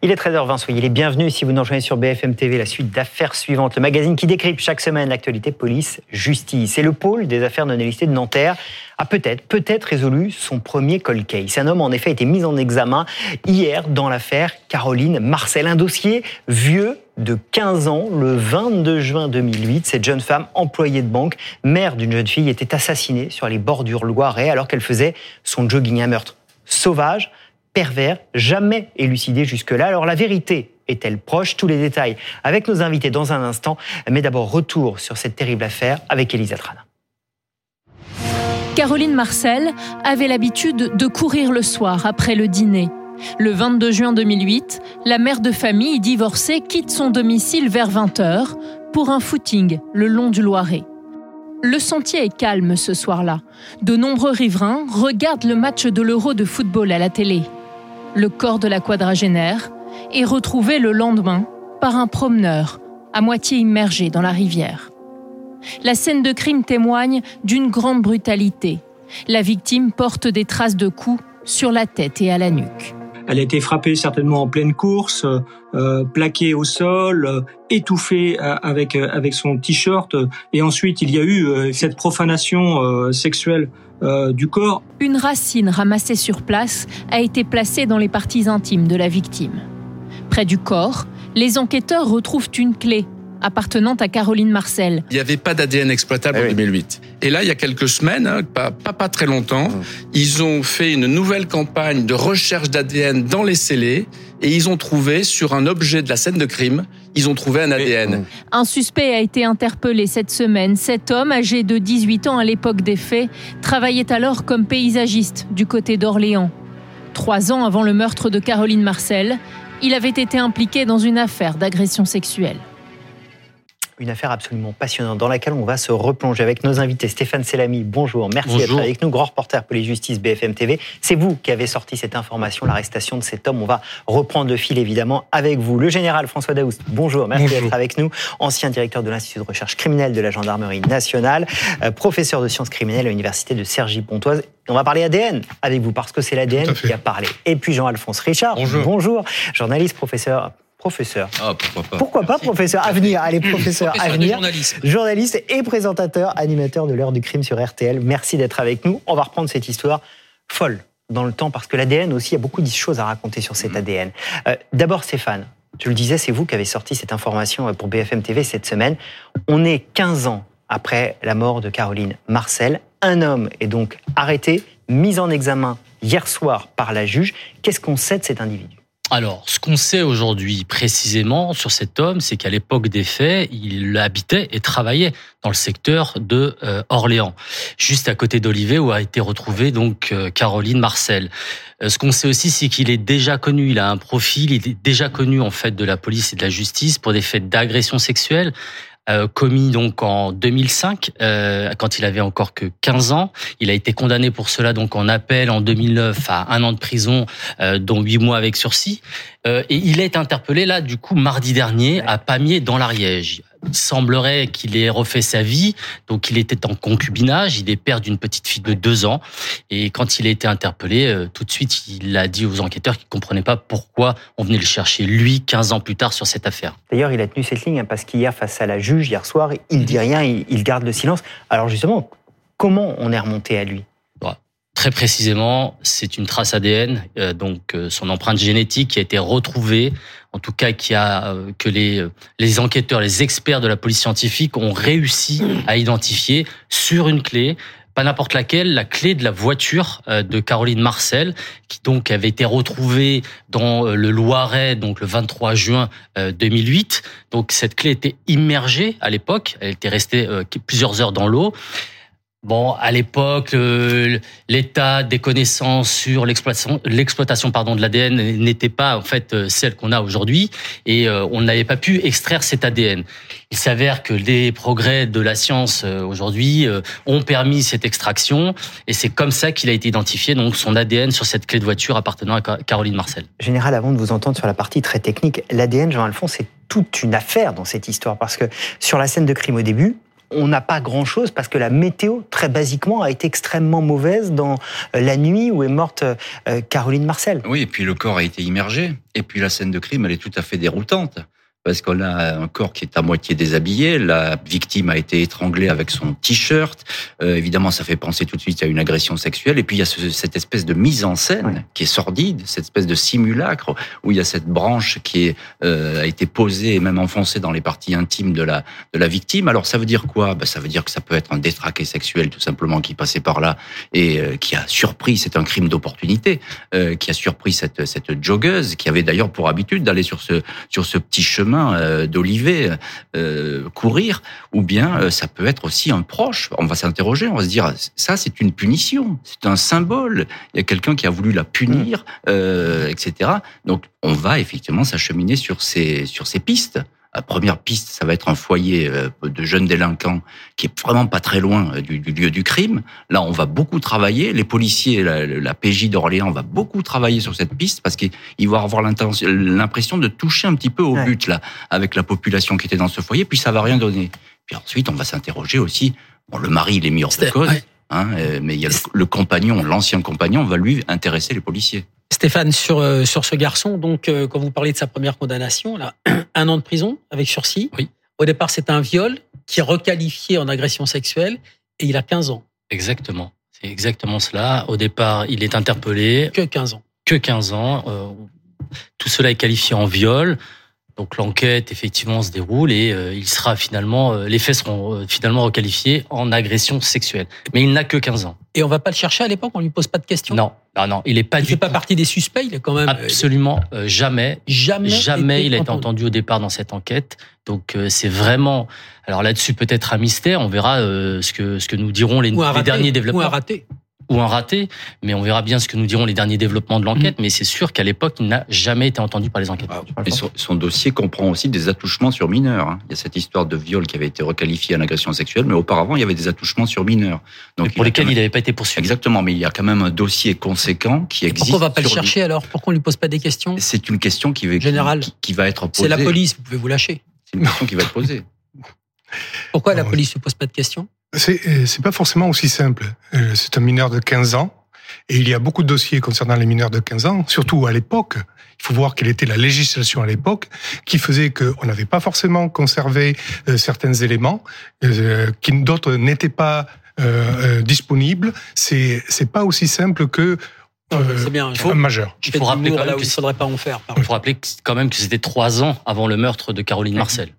Il est 13h20, soyez les bienvenus si vous nous rejoignez sur BFM TV, la suite d'affaires suivantes, le magazine qui décrypte chaque semaine l'actualité police-justice. Et le pôle des affaires non listées de Nanterre a peut-être, peut-être résolu son premier cold case. Un homme, en effet, a été mis en examen hier dans l'affaire Caroline Marcel. Un dossier vieux de 15 ans, le 22 juin 2008. Cette jeune femme, employée de banque, mère d'une jeune fille, était assassinée sur les bordures loirais alors qu'elle faisait son jogging. Un meurtre sauvage, jamais élucidé jusque-là. Alors la vérité est-elle proche? Tous les détails avec nos invités dans un instant. Mais d'abord, retour sur cette terrible affaire avec Elisa Trana. Caroline Marcel avait l'habitude de courir le soir après le dîner. Le 22 juin 2008, la mère de famille divorcée quitte son domicile vers 20h pour un footing le long du Loiret. Le sentier est calme ce soir-là. De nombreux riverains regardent le match de l'Euro de football à la télé. Le corps de la quadragénaire est retrouvé le lendemain par un promeneur à moitié immergé dans la rivière. La scène de crime témoigne d'une grande brutalité. La victime porte des traces de coups sur la tête et à la nuque. Elle a été frappée certainement en pleine course, euh, plaquée au sol, euh, étouffée euh, avec avec son t-shirt. Et ensuite, il y a eu cette profanation sexuelle du corps. Une racine ramassée sur place a été placée dans les parties intimes de la victime. Près du corps, les enquêteurs retrouvent une clé appartenant à Caroline Marcel. Il n'y avait pas d'ADN exploitable en 2008. Eh Et là, il y a quelques semaines, hein, pas, pas, très longtemps, mmh. ils ont fait une nouvelle campagne de recherche d'ADN dans les scellés et ils ont trouvé sur un objet de la scène de crime, ils ont trouvé un ADN. Un suspect a été interpellé cette semaine. Cet homme, âgé de 18 ans à l'époque des faits, travaillait alors comme paysagiste du côté d'Orléans. Trois ans avant le meurtre de Caroline Marcel, il avait été impliqué dans une affaire d'agression sexuelle une affaire absolument passionnante dans laquelle on va se replonger avec nos invités. Stéphane Selami, bonjour, merci d'être avec nous, grand reporter pour les justices BFM TV. C'est vous qui avez sorti cette information, l'arrestation de cet homme. On va reprendre le fil évidemment avec vous. Le général François Daoust, bonjour, merci d'être avec nous. Ancien directeur de l'Institut de recherche criminelle de la gendarmerie nationale, euh, professeur de sciences criminelles à l'université de Cergy-Pontoise. On va parler ADN avec vous parce que c'est l'ADN qui a parlé. Et puis Jean-Alphonse Richard, bonjour. bonjour, journaliste, professeur Professeur. Ah, pourquoi pas Pourquoi pas professeur Avenir, allez, professeur, Avenir. Journaliste. journaliste et présentateur, animateur de l'heure du crime sur RTL. Merci d'être avec nous. On va reprendre cette histoire folle dans le temps parce que l'ADN aussi, il y a beaucoup de choses à raconter sur cet mm. ADN. Euh, d'abord, Stéphane, tu le disais, c'est vous qui avez sorti cette information euh, pour BFM TV cette semaine. On est 15 ans après la mort de Caroline Marcel. Un homme est donc arrêté, mis en examen hier soir par la juge. Qu'est-ce qu'on sait de cet individu? Alors, ce qu'on sait aujourd'hui précisément sur cet homme, c'est qu'à l'époque des faits, il habitait et travaillait dans le secteur de euh, Orléans, juste à côté d'Olivet où a été retrouvée donc euh, Caroline Marcel. Euh, ce qu'on sait aussi, c'est qu'il est déjà connu, il a un profil, il est déjà connu en fait de la police et de la justice pour des faits d'agression sexuelle. Euh, commis donc en 2005, euh, quand il avait encore que 15 ans. Il a été condamné pour cela donc en appel en 2009 à un an de prison, euh, dont huit mois avec sursis. et il est interpellé là du coup mardi dernier à Pamiers dans l'Ariège. Semblerait qu'il ait refait sa vie, donc il était en concubinage, il est père d'une petite fille de deux ans, et quand il a été interpellé, euh, tout de suite, il a dit aux enquêteurs qu'il comprenait pas pourquoi on venait le chercher, lui, 15 ans plus tard, sur cette affaire. D'ailleurs, il a tenu cette ligne, hein, parce qu'hier, face à la juge, hier soir, il dit rien, il garde le silence. Alors justement, comment on est remonté à lui? Très précisément, c'est une trace ADN, euh, donc euh, son empreinte génétique qui a été retrouvée, en tout cas qui a euh, que les les enquêteurs, les experts de la police scientifique ont réussi à identifier sur une clé pas n'importe laquelle, la clé de la voiture de Caroline Marcel, qui donc avait été retrouvée dans le Loiret, donc le 23 juin 2008. Donc cette clé était immergée à l'époque, elle était restée plusieurs heures dans l'eau Bon, à l'époque, l'état des connaissances sur l'exploitation, pardon de l'ADN n'était pas en fait euh, celle qu'on a aujourd'hui, et euh, on n'avait pas pu extraire cet ADN. Il s'avère que les progrès de la science euh, aujourd'hui ont permis cette extraction, et c'est comme ça qu'il a été identifié donc son ADN sur cette clé de voiture appartenant à Caroline Marcel. Général, avant de vous entendre sur la partie très technique, l'ADN, Jean-Alphonse, c'est toute une affaire dans cette histoire parce que sur la scène de crime au début, on n'a pas grand-chose parce que la météo, très basiquement, a été extrêmement mauvaise dans euh, la nuit où est morte euh, Caroline Marcel. Oui, et puis le corps a été immergé. Et puis la scène de crime, elle est tout à fait déroutante parce qu'on a un corps qui est à moitié déshabillé. La victime a été étranglée avec son t-shirt. Euh, évidemment, ça fait penser tout de suite à une agression sexuelle. Et puis il y a cette espèce de mise en scène qui est sordide, cette espèce de simulacre où il y a cette branche qui est, euh, a été posée et même enfoncée dans les parties intimes de la de la victime. Alors ça veut dire quoi? Ben, ça veut dire que ça peut être un détraqué sexuel tout simplement qui passait par là et euh, qui a surpris. C'est un crime d'opportunité qui a surpris cette cette joggeuse qui avait d'ailleurs pour habitude d'aller sur ce sur ce petit chemin euh, d'Olivet euh, courir, ou bien euh, ça peut être aussi un proche. On va s'interroger, on va se dire ça c'est une punition, c'est un symbole. Il y a quelqu'un qui a voulu la punir, etc. Donc on va effectivement s'acheminer sur ces sur ces pistes. La première piste, ça va être un foyer euh, de jeunes délinquants qui est vraiment pas très loin euh, du, lieu du crime. Là, on va beaucoup travailler. Les policiers, la, la PJ d'Orléans va beaucoup travailler sur cette piste parce qu'ils vont avoir l'impression de toucher un petit peu au but là avec la population qui était dans ce foyer. Puis ça va rien donner. Puis ensuite, on va s'interroger aussi. Bon, le mari, il est mis hors de cause. Hein, euh, mais il y a le compagnon, l'ancien compagnon, va lui intéresser les policiers. Stéphane, sur, euh, sur ce garçon, donc euh, quand vous parlez de sa première condamnation, là, un an de prison avec sursis. Oui. Au départ, c'est un viol qui est requalifié en agression sexuelle et il a 15 ans. Exactement. C'est exactement cela. Au départ, il est interpellé. Que 15 ans. Que 15 ans. Euh, tout cela est qualifié en viol. Donc l'enquête effectivement se déroule et euh, il sera finalement euh, les faits seront euh, finalement requalifiés en agression sexuelle. Mais il n'a que 15 ans. Et on va pas le chercher à l'époque, on lui pose pas de questions? Non, non, non, il est pas. Il fait pas partie des suspects, il est quand même. Absolument jamais. Jamais. Jamais il a été entendu. au départ dans cette enquête. Donc c'est vraiment. Alors là-dessus peut-être un mystère. On verra ce que ce que nous diront les, les derniers développements. Ou un raté ou un raté, mais on verra bien ce que nous diront les derniers développements de l'enquête. Mm. Mais c'est sûr qu'à l'époque, il n'a jamais été entendu par les enquêteurs. Ah, son, dossier comprend aussi des attouchements sur mineurs. Hein. Il y a cette histoire de viol qui avait été requalifiée en agression sexuelle, mais auparavant, il y avait des attouchements sur mineurs. Donc, pour lesquels il n'avait pas été poursuivi. Exactement, mais il y a quand même un dossier conséquent qui existe. Pourquoi on va pas le chercher alors? Pourquoi on lui pose pas des questions? C'est une question qui va, Qui, qui va être posée. C'est la police, vous pouvez vous lâcher. C'est une question qui va être posée. Pourquoi la police ne pose pas de questions? C'est euh, pas forcément aussi simple. Euh, c'est un mineur de 15 ans et il y a beaucoup de dossiers concernant les mineurs de 15 ans, surtout à l'époque. Il faut voir quelle était la législation à l'époque, qui faisait qu'on n'avait pas forcément conservé euh, certains éléments, euh, qui d'autres n'étaient pas euh, disponibles. C'est c'est pas aussi simple que c'est bien. Il faut, majeur. Il faut rappeler quand même faudrait pas en faire. Il faut rappeler quand même que c'était trois ans avant le meurtre de Caroline Marcel.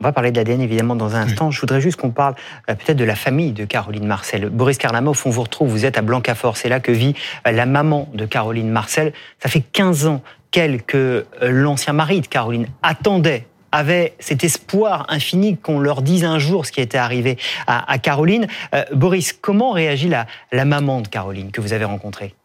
On va parler de l'ADN évidemment dans un instant. Je voudrais juste qu'on parle euh, peut-être de la famille de Caroline Marcel. Boris Karnama, au fond, vous retrouve, vous êtes à Blancafort. C'est là que vit euh, la maman de Caroline Marcel. Ça fait 15 ans qu'elle, que euh, l'ancien mari de Caroline attendait avait cet espoir infini qu'on leur dise un jour ce qui était arrivé à, Caroline. Boris, comment réagit la, la maman de Caroline que vous avez rencontrée?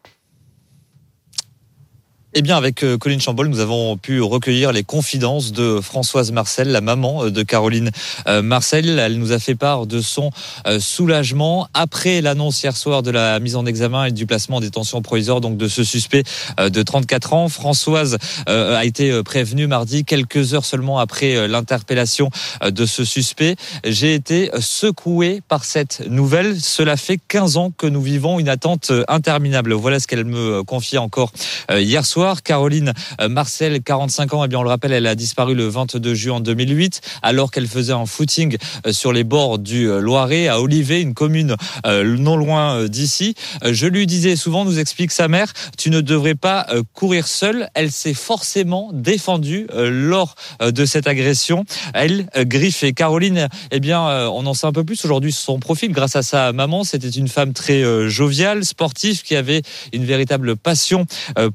Eh bien, avec euh, Colline Chambol, nous avons pu recueillir les confidences de Françoise Marcel, la maman euh, de Caroline euh, Marcel. Elle nous a fait part de son soulagement après l'annonce hier soir de la mise en examen et du placement en détention provisoire donc de ce suspect de 34 ans. Françoise a été prévenue mardi, quelques heures seulement après l'interpellation de ce suspect. J'ai été secoué par cette nouvelle. Cela fait 15 ans que nous vivons une attente interminable. Voilà ce qu'elle me confiait encore hier soir. Caroline euh, Marcel, 45 ans, et eh bien on le rappelle, elle a disparu le 22 juin 2008 alors qu'elle faisait un footing euh, sur les bords du euh, Loiret à Olivet, une commune non loin d'ici. Je lui disais souvent, nous explique sa mère, tu ne devrais pas courir seule. Elle s'est forcément défendue lors de cette agression. Elle griffe et Caroline, eh bien, on en sait un peu plus aujourd'hui sur son profil grâce à sa maman. C'était une femme très joviale, sportive, qui avait une véritable passion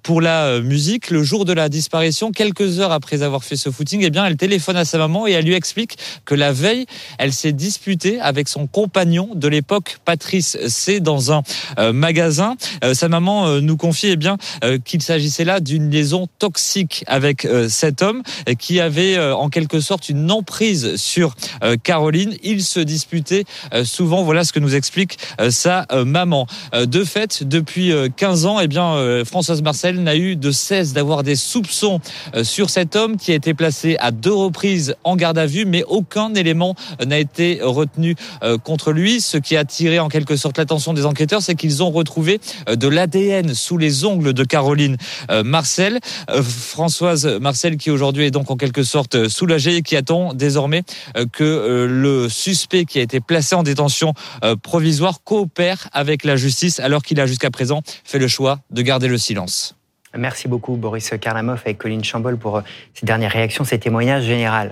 pour la la musique. Le jour de la disparition, quelques heures après avoir fait ce footing, eh bien, elle téléphone à sa maman et elle lui explique que la veille, elle s'est disputée avec son compagnon de l'époque, Patrice C, dans un euh, magasin. Euh, sa maman nous confie eh bien qu'il s'agissait là d'une liaison toxique avec cet homme qui avait en quelque sorte une emprise sur Caroline. Ils se disputaient souvent. Voilà ce que nous explique sa maman. De fait, depuis 15 ans, eh bien, Françoise Marcel n'a eu de cesse d'avoir des soupçons sur cet homme qui a été placé à deux reprises en garde à vue, mais aucun élément n'a été retenu contre lui. Ce qui a attiré en quelque sorte l'attention des enquêteurs, c'est qu'ils ont retrouvé de l'ADN sous les ongles de Caroline Marcel. Françoise Marcel qui aujourd'hui est donc en quelque sorte soulagée qui attend désormais que le suspect qui a été placé en détention provisoire coopère avec la justice alors qu'il a jusqu'à présent fait le choix de garder le silence. Merci beaucoup Boris Karlamov avec Colline Chambol pour euh, ces dernières réactions, ces témoignages généraux.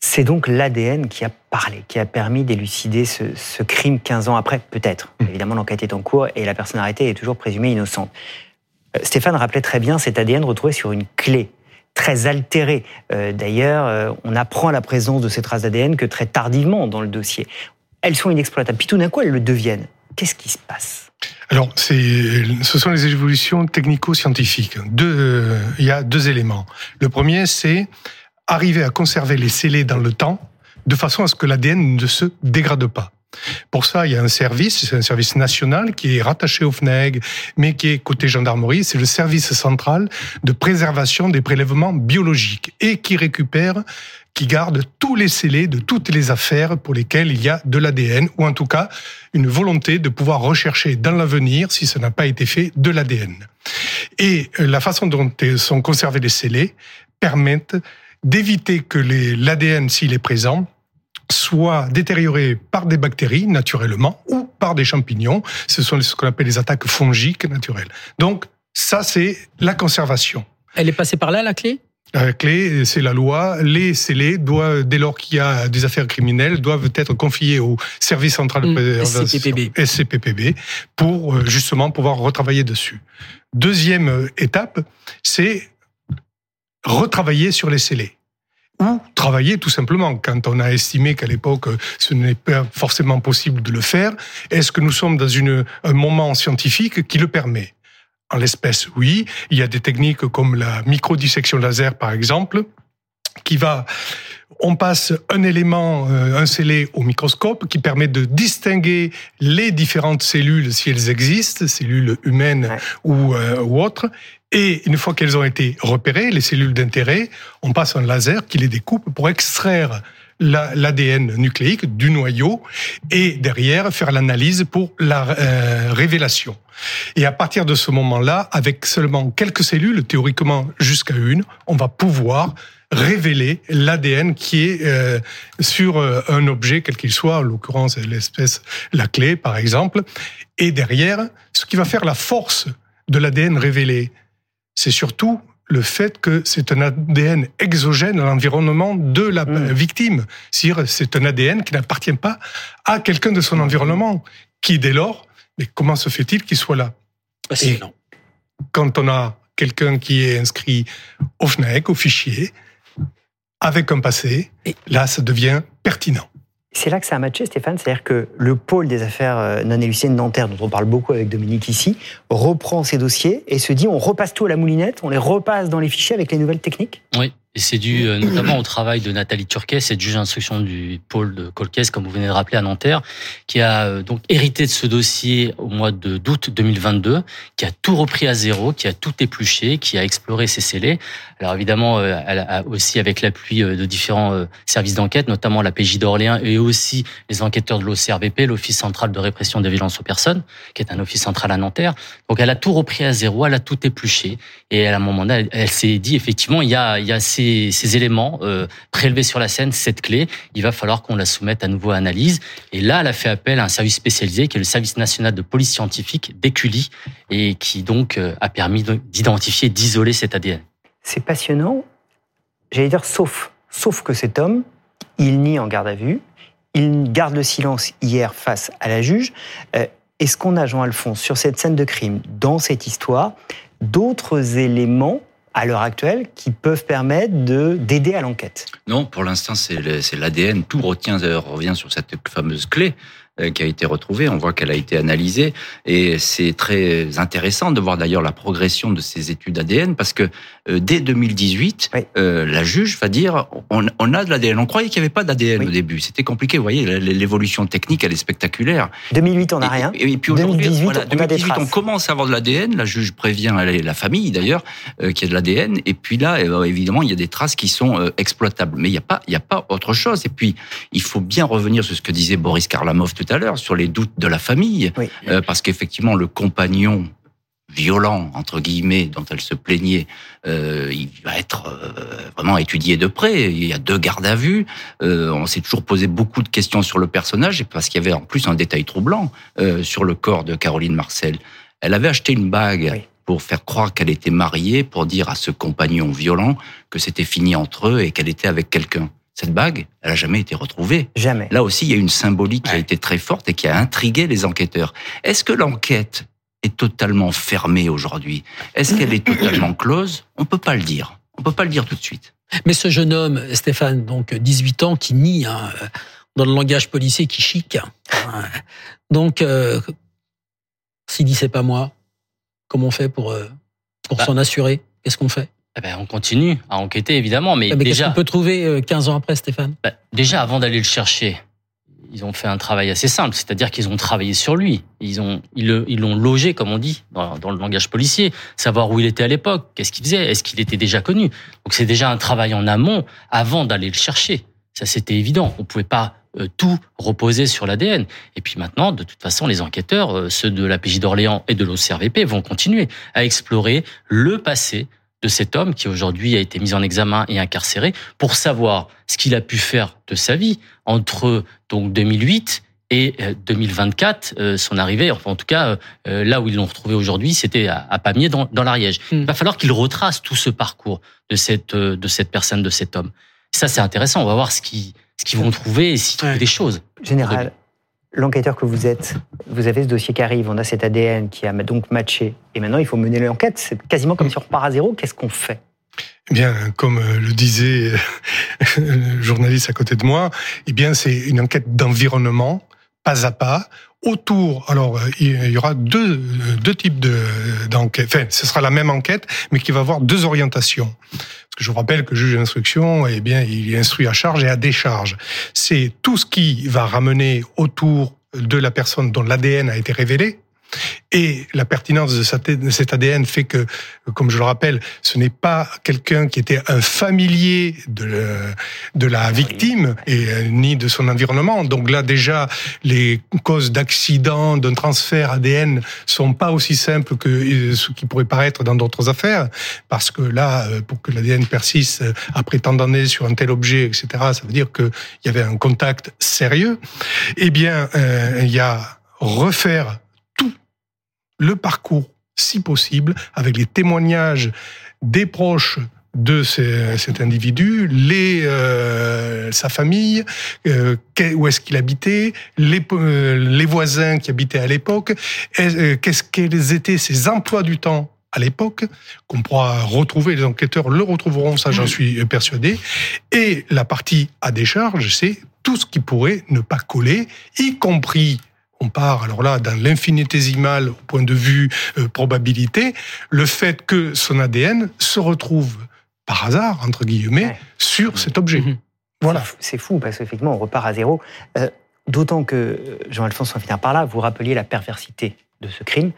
C'est donc l'ADN qui a parlé, qui a permis d'élucider ce, crime 15 ans après, peut-être. Mmh. Évidemment, l'enquête est en cours et la personne arrêtée est toujours présumée innocente. Euh, Stéphane rappelait très bien cet ADN retrouvé sur une clé très altérée. Euh, d'ailleurs, on apprend la présence de ces traces d'ADN que très tardivement dans le dossier. Elles sont inexploitables. Puis tout d'un coup, elles le deviennent. Qu'est-ce qui se passe? Alors, ce sont les évolutions technico-scientifiques. Euh, il y a deux éléments. Le premier, c'est arriver à conserver les scellés dans le temps de façon à ce que l'ADN ne se dégrade pas. Pour ça, il y a un service, c'est un service national qui est rattaché au FNEG, mais qui est côté gendarmerie, c'est le service central de préservation des prélèvements biologiques et qui récupère qui garde tous les scellés de toutes les affaires pour lesquelles il y a de l'ADN, ou en tout cas une volonté de pouvoir rechercher dans l'avenir, si ça n'a pas été fait, de l'ADN. Et euh, la façon dont sont conservés les scellés permettent d'éviter que l'ADN, s'il est présent, soit détérioré par des bactéries naturellement ou par des champignons. Ce sont ce qu'on appelle les attaques fongiques naturelles. Donc ça, c'est la conservation. Elle est passée par là, la clé? Clé, c'est la loi. Les scellés doivent, dès lors qu'il y a des affaires criminelles, doivent être confiés au service central de mmh, SCPPB. SCPPB pour euh, justement pouvoir retravailler dessus. Deuxième euh, étape, c'est retravailler sur les scellés ou travailler tout simplement. Quand on a estimé qu'à l'époque ce n'est pas forcément possible de le faire, est-ce que nous sommes dans une, un moment scientifique qui le permet? En l'espèce, oui. Il y a des techniques comme la microdissection laser, par exemple, qui va on passe un élément, euh, un scellé au microscope qui permet de distinguer les différentes cellules si elles existent, cellules humaines ou, euh, ou autres. Et une fois qu'elles ont été repérées, les cellules d'intérêt, on passe un laser qui les découpe pour extraire l'ADN nucléique du noyau et derrière faire l'analyse pour la euh, révélation. Et à partir de ce moment-là, avec seulement quelques cellules, théoriquement jusqu'à une, on va pouvoir révéler l'ADN qui est euh, sur euh, un objet, quel qu'il soit, en l'occurrence l'espèce, la clé par exemple. Et derrière, ce qui va faire la force de l'ADN révélé, c'est surtout le fait que c'est un ADN exogène à l'environnement de la mmh. victime. C'est-à-dire, c'est un ADN qui n'appartient pas à quelqu'un de son environnement, qui dès lors, mais comment se fait-il qu'il soit là? Et Quand on a quelqu'un qui est inscrit au FNAC, au fichier, avec un passé, là, ça devient pertinent. C'est là que ça a matché, Stéphane. C'est-à-dire que le pôle des affaires euh, non élucidées de Nanterre, dont on parle beaucoup avec Dominique ici, reprend ces dossiers et se dit on repasse tout à la moulinette, on les repasse dans les fichiers avec les nouvelles techniques? Oui, et c'est dû euh, notamment au travail de Nathalie Turquet, cette juge d'instruction du pôle de Colquès, comme vous venez de rappeler à Nanterre, qui a euh, donc hérité de ce dossier au mois d'août 2022, qui a tout repris à zéro, qui a tout épluché, qui a exploré ses scellés. Alors évidemment, euh, elle a aussi avec l'appui de différents services d'enquête, notamment la PJ d'Orléans et aussi les enquêteurs de l'OCRVP, l'Office central de répression des violences aux personnes, qui est un office central à Nanterre. Donc elle a tout repris à zéro, elle a tout épluché, et à un moment donné, elle, s'est dit effectivement, il y a, il y a ces ces, éléments euh, prélevés sur la scène, cette clé, il va falloir qu'on la soumette à nouveau à analyse. Et là, elle a fait appel à un service spécialisé qui est le service national de police scientifique, d'Écully, et qui donc euh, a permis d'identifier, d'isoler cet ADN. C'est passionnant, j'allais dire sauf, sauf que cet homme, il nie en garde à vue, il garde le silence hier face à la juge. Euh, est-ce qu'on a, Jean-Alphonse, sur cette scène de crime, dans cette histoire, d'autres éléments à l'heure actuelle qui peuvent permettre de d'aider à l'enquête Non, pour l'instant, c'est l'ADN. Tout retient, revient sur cette fameuse clé. Euh, qui a été retrouvée. On voit qu'elle a été analysée et c'est très intéressant de voir d'ailleurs la progression de ces études ADN parce que euh, dès 2018, euh, la juge va dire on, on a de l'ADN. On croyait qu'il n'y avait pas d'ADN au début. C'était compliqué. Vous voyez, l'évolution technique, elle est spectaculaire. 2008, on n'a rien. Et, puis aujourd'hui, 2018, voilà, 2018 on, commence à avoir de l'ADN. La juge prévient la famille d'ailleurs euh, qu'il y a de l'ADN. Et puis là, évidemment, il y a des traces qui sont exploitables. Mais il n'y a pas, il y a pas autre chose. Et puis, il faut bien revenir sur ce que disait Boris Karlamov tout à l'heure sur les doutes de la famille, euh, parce qu'effectivement le compagnon violent entre guillemets dont elle se plaignait, euh, il va être euh, vraiment étudié de près. Il y a deux gardes à vue. on s'est toujours posé beaucoup de questions sur le personnage parce qu'il y avait en plus un détail troublant sur le corps de Caroline Marcel. Elle avait acheté une bague. pour faire croire qu'elle était mariée, pour dire à ce compagnon violent que c'était fini entre eux et qu'elle était avec quelqu'un. Cette bague, elle a jamais été retrouvée. Jamais. Là aussi, il y a une symbolique qui a été très forte et qui a intrigué les enquêteurs. Est-ce que l'enquête est totalement fermée aujourd'hui? Est-ce qu'elle est totalement close? On peut pas le dire. On peut pas le dire tout de suite. Mais ce jeune homme, Stéphane, donc 18 ans, qui nie, hein, dans le langage policier, qui chic. Hein. donc, euh, s'il dit c'est pas moi, comment on fait pour, euh, pour bah. s'en assurer? Qu'est-ce qu'on fait? Eh ben, on continue à enquêter, évidemment. Mais, ah, mais déjà, qu'on peut trouver 15 euh, ans après, Stéphane bah, Déjà, avant d'aller le chercher, ils ont fait un travail assez simple, c'est-à-dire qu'ils ont travaillé sur lui. Ils ont, ils l'ont logé, comme on dit, dans, le langage policier, savoir où il était à l'époque, qu'est-ce qu'il faisait, est-ce qu'il était déjà connu. Donc c'est déjà un travail en amont avant d'aller le chercher. Ça, c'était évident. On pouvait pas euh, tout reposer sur l'ADN. Et puis maintenant, de toute façon, les enquêteurs, euh, ceux de la PJ d'Orléans et de l'OCRVP, vont continuer à explorer le passé de cet homme qui aujourd'hui a été mis en examen et incarcéré pour savoir ce qu'il a pu faire de sa vie entre donc 2008 et 2024, euh, euh, son arrivée, enfin en tout cas euh, là où ils l'ont retrouvé aujourd'hui, c'était à, Pamiers dans, dans l'Ariège. Hmm. Il va falloir qu'il retrace tout ce parcours de cette de cette personne, de cet homme. Ça c'est intéressant. On va voir ce qu'ils ce qu'ils vont trouver et s'ils trouvent des choses. Général, l'enquêteur que vous êtes, vous avez ce dossier qui arrive, on a cet ADN qui a donc matché, et maintenant il faut mener l'enquête. C'est quasiment comme si on repart à zéro. Qu'est-ce qu'on fait? Eh bien, comme euh, le disait le journaliste à côté de moi, eh bien, c'est une enquête d'environnement, pas à pas, autour. Alors, euh, il y aura deux, deux types d'enquêtes. enfin, ce sera la même enquête, mais qui va avoir deux orientations. Parce que je vous rappelle que le juge d'instruction, eh bien, il est instruit à charge et à décharge. C'est tout ce qui va ramener autour de la personne dont l'ADN a été révélé, et la pertinence de cet ADN fait que, comme je le rappelle, ce n'est pas quelqu'un qui était un familier de, de la victime et euh, ni de son environnement. Donc là, déjà, les causes d'accident, d'un transfert ADN sont pas aussi simples que euh, ce qui pourrait paraître dans d'autres affaires, parce que là, euh, pour que l'ADN persiste après tant d'années sur un tel objet, etc., ça veut dire qu'il y avait un contact sérieux. Eh bien, il y a refaire le parcours, si possible, avec les témoignages des proches de cet individu, les, euh, sa famille, euh, où est-ce qu'il habitait, les, euh, les voisins qui habitaient à l'époque, qu'est-ce quels étaient ses emplois du temps à l'époque, qu'on pourra retrouver, les enquêteurs le retrouveront, ça j'en suis persuadé. Et la partie à décharge, c'est tout ce qui pourrait ne pas coller, y compris on part alors là dans l'infinitésimal au point de vue euh, probabilité, le fait que son ADN se retrouve par hasard, entre guillemets, sur cet objet. Mhm. Voilà. C'est fou, parce qu'effectivement, on repart à zéro. Euh, d'autant que, euh, Jean-Alphonse, en finir par là, vous rappeliez la perversité de ce crime.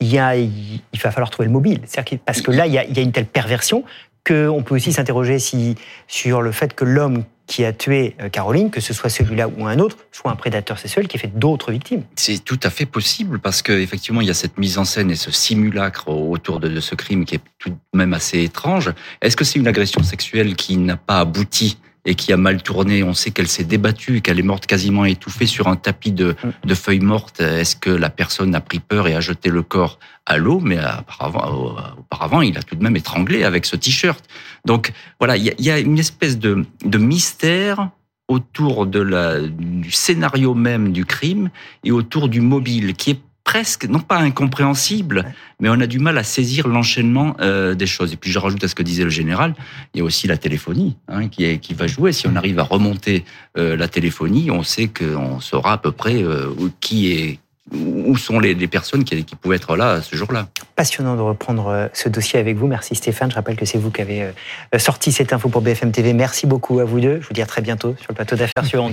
Il, y a, il, va falloir trouver le mobile. Parce que là, il y a, il y a une telle perversion qu'on peut aussi s'interroger si, sur le fait que l'homme qui a tué euh, Caroline, que ce soit celui-là ou un autre, soit un prédateur sexuel qui a fait d'autres victimes. C'est tout à fait possible parce qu'effectivement, il y a cette mise en scène et ce simulacre autour de ce crime qui est tout de même assez étrange. Est-ce que c'est une agression sexuelle qui n'a pas abouti et qui a mal tourné. On sait qu'elle s'est débattue qu'elle est morte quasiment étouffée sur un tapis de, mm. de feuilles mortes. Est-ce que la personne a pris peur et a jeté le corps à l'eau? Mais auparavant, auparavant, il a tout de même étranglé avec ce t-shirt. Donc voilà, il y a, une espèce de, de mystère autour de la, du scénario même du crime et autour du mobile, qui est presque, non pas incompréhensible, mais on a du mal à saisir l'enchaînement euh, des choses. Et puis je rajoute à ce que disait le général, il y a aussi la téléphonie hein, qui, est, qui va jouer. Si on arrive à remonter euh, la téléphonie, on sait qu'on saura à peu près euh, qui est où sont les, personnes qui, qui, pouvaient être là ce jour-là. Passionnant de reprendre ce dossier avec vous. Merci Stéphane. Je rappelle que c'est vous qui avez sorti cette info pour BFM TV. Merci beaucoup à vous deux. Je vous dis à très bientôt sur le plateau d'affaires suivantes.